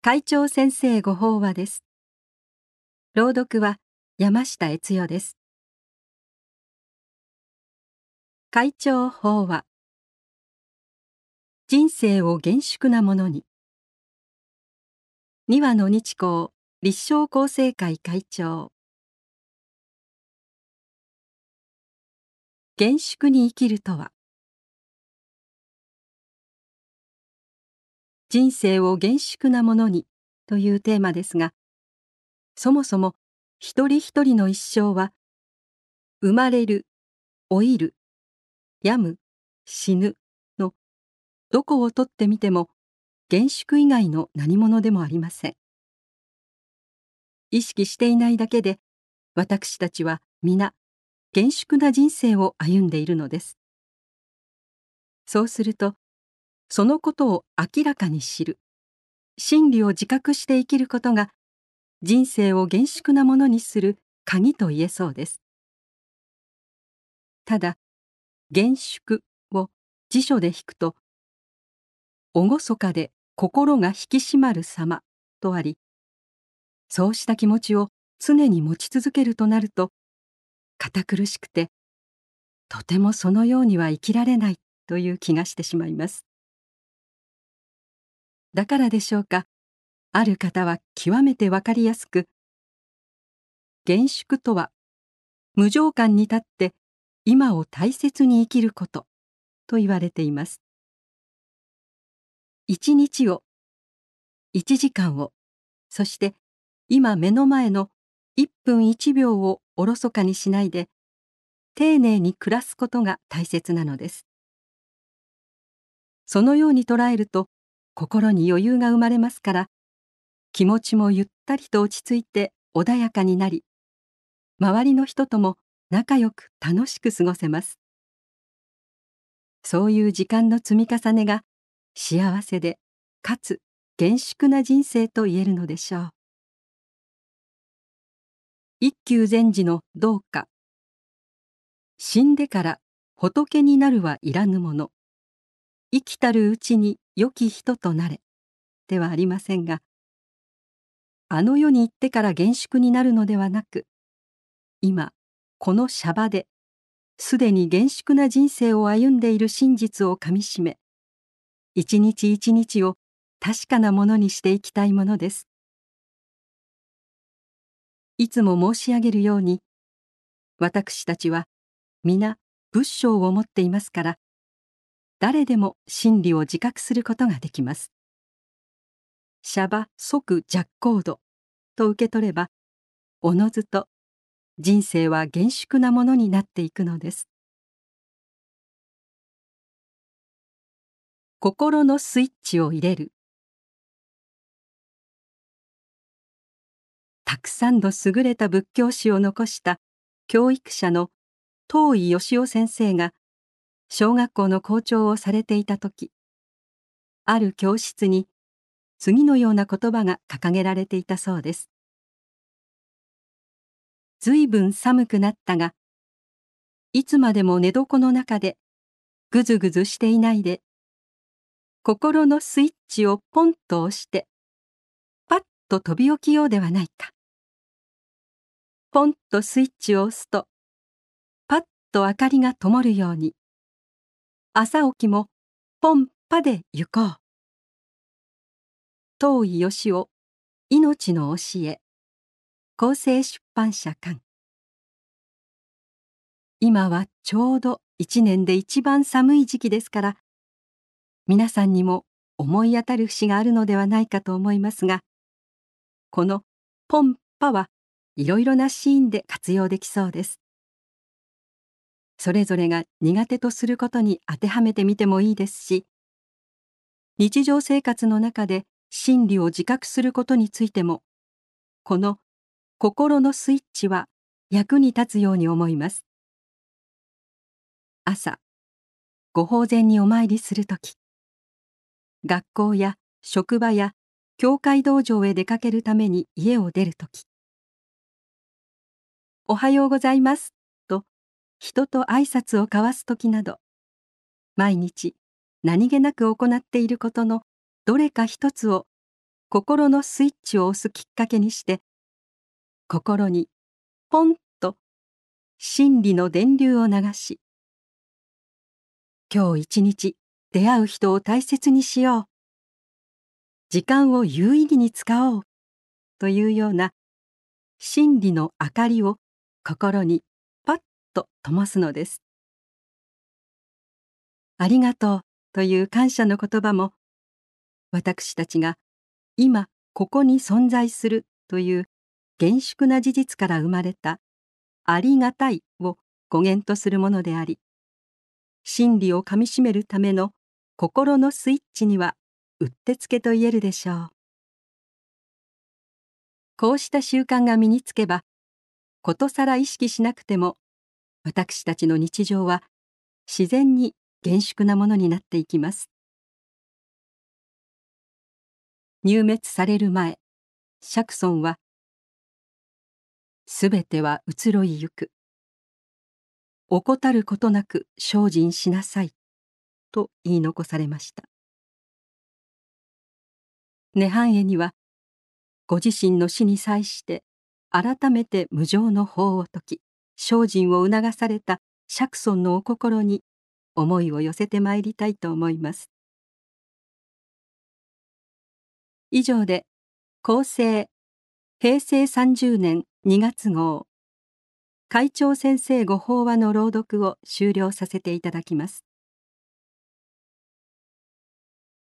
会長先生ご法話です。朗読は山下悦代です。会長法話。人生を厳粛なものに。二羽の日光立正厚生会会長。厳粛に生きるとは。人生を厳粛なものにというテーマですがそもそも一人一人の一生は生まれる老いる病む死ぬのどこをとってみても厳粛以外の何者でもありません。意識していないだけで私たちは皆厳粛な人生を歩んでいるのです。そうするとそのことを明らかに知る。真理を自覚して生きることが人生を厳粛なものにする鍵と言えそうです。ただ厳粛を辞書で引くと厳かで心が引き締まる様とありそうした気持ちを常に持ち続けるとなると堅苦しくてとてもそのようには生きられないという気がしてしまいます。だからでしょうか。ある方は極めてわかりやすく厳粛とは無常感に立って今を大切に生きることと言われています。一日を一時間をそして今目の前の一分一秒をおろそかにしないで丁寧に暮らすことが大切なのです。そのように捉えると心に余裕が生まれますから気持ちもゆったりと落ち着いて穏やかになり周りの人とも仲良く楽しく過ごせます。そういう時間の積み重ねが幸せでかつ厳粛な人生と言えるのでしょう。一休禅師のどうか。死んでから仏になるはいらぬもの。生きたるうちに良き人となれではありませんがあの世に行ってから厳粛になるのではなく今このシャバですでに厳粛な人生を歩んでいる真実をかみしめ一日一日を確かなものにしていきたいものです。いつも申し上げるように私たちは皆仏性を持っていますから誰でも真理を自覚することができます。シャバ即弱行度と受け取ればおのずと人生は厳粛なものになっていくのです。心のスイッチを入れるたくさんの優れた仏教史を残した教育者の東井義夫先生が小学校の校長をされていた時ある教室に次のような言葉が掲げられていたそうです。ずいぶん寒くなったがいつまでも寝床の中でぐずぐずしていないで心のスイッチをポンと押してパッと飛び起きようではないか。ポンとスイッチを押すとパッと明かりが灯るように朝起きもポンパで行こう。東井義雄命の教え厚生出版社館今はちょうど一年で一番寒い時期ですから皆さんにも思い当たる節があるのではないかと思いますがこの「ポンパ」はいろいろなシーンで活用できそうです。それぞれが苦手とすることに当てはめてみてもいいですし日常生活の中で真理を自覚することについてもこの心のスイッチは役に立つように思います。朝ご法前にお参りする時学校や職場や教会道場へ出かけるために家を出る時。おはようございます。人と挨拶を交わす時など毎日何気なく行っていることのどれか一つを心のスイッチを押すきっかけにして心にポンと真理の電流を流し今日一日出会う人を大切にしよう時間を有意義に使おうというような真理の明かりを心にと灯すのです。ありがとうという感謝の言葉も私たちが今ここに存在するという厳粛な事実から生まれたありがたいを語源とするものであり真理をかみしめるための心のスイッチにはうってつけと言えるでしょうこうした習慣が身につけばことさら意識しなくても私たちの日常は自然に厳粛なものになっていきます。入滅される前釈尊は「すべては移ろいゆく」「怠ることなく精進しなさい」と言い残されました。涅槃会にはご自身の死に際して改めて無常の法を説き精進を促された釈尊のお心に思いを寄せてまいりたいと思います。以上で厚生平成30年2月号会長先生ご法話の朗読を終了させていただきます。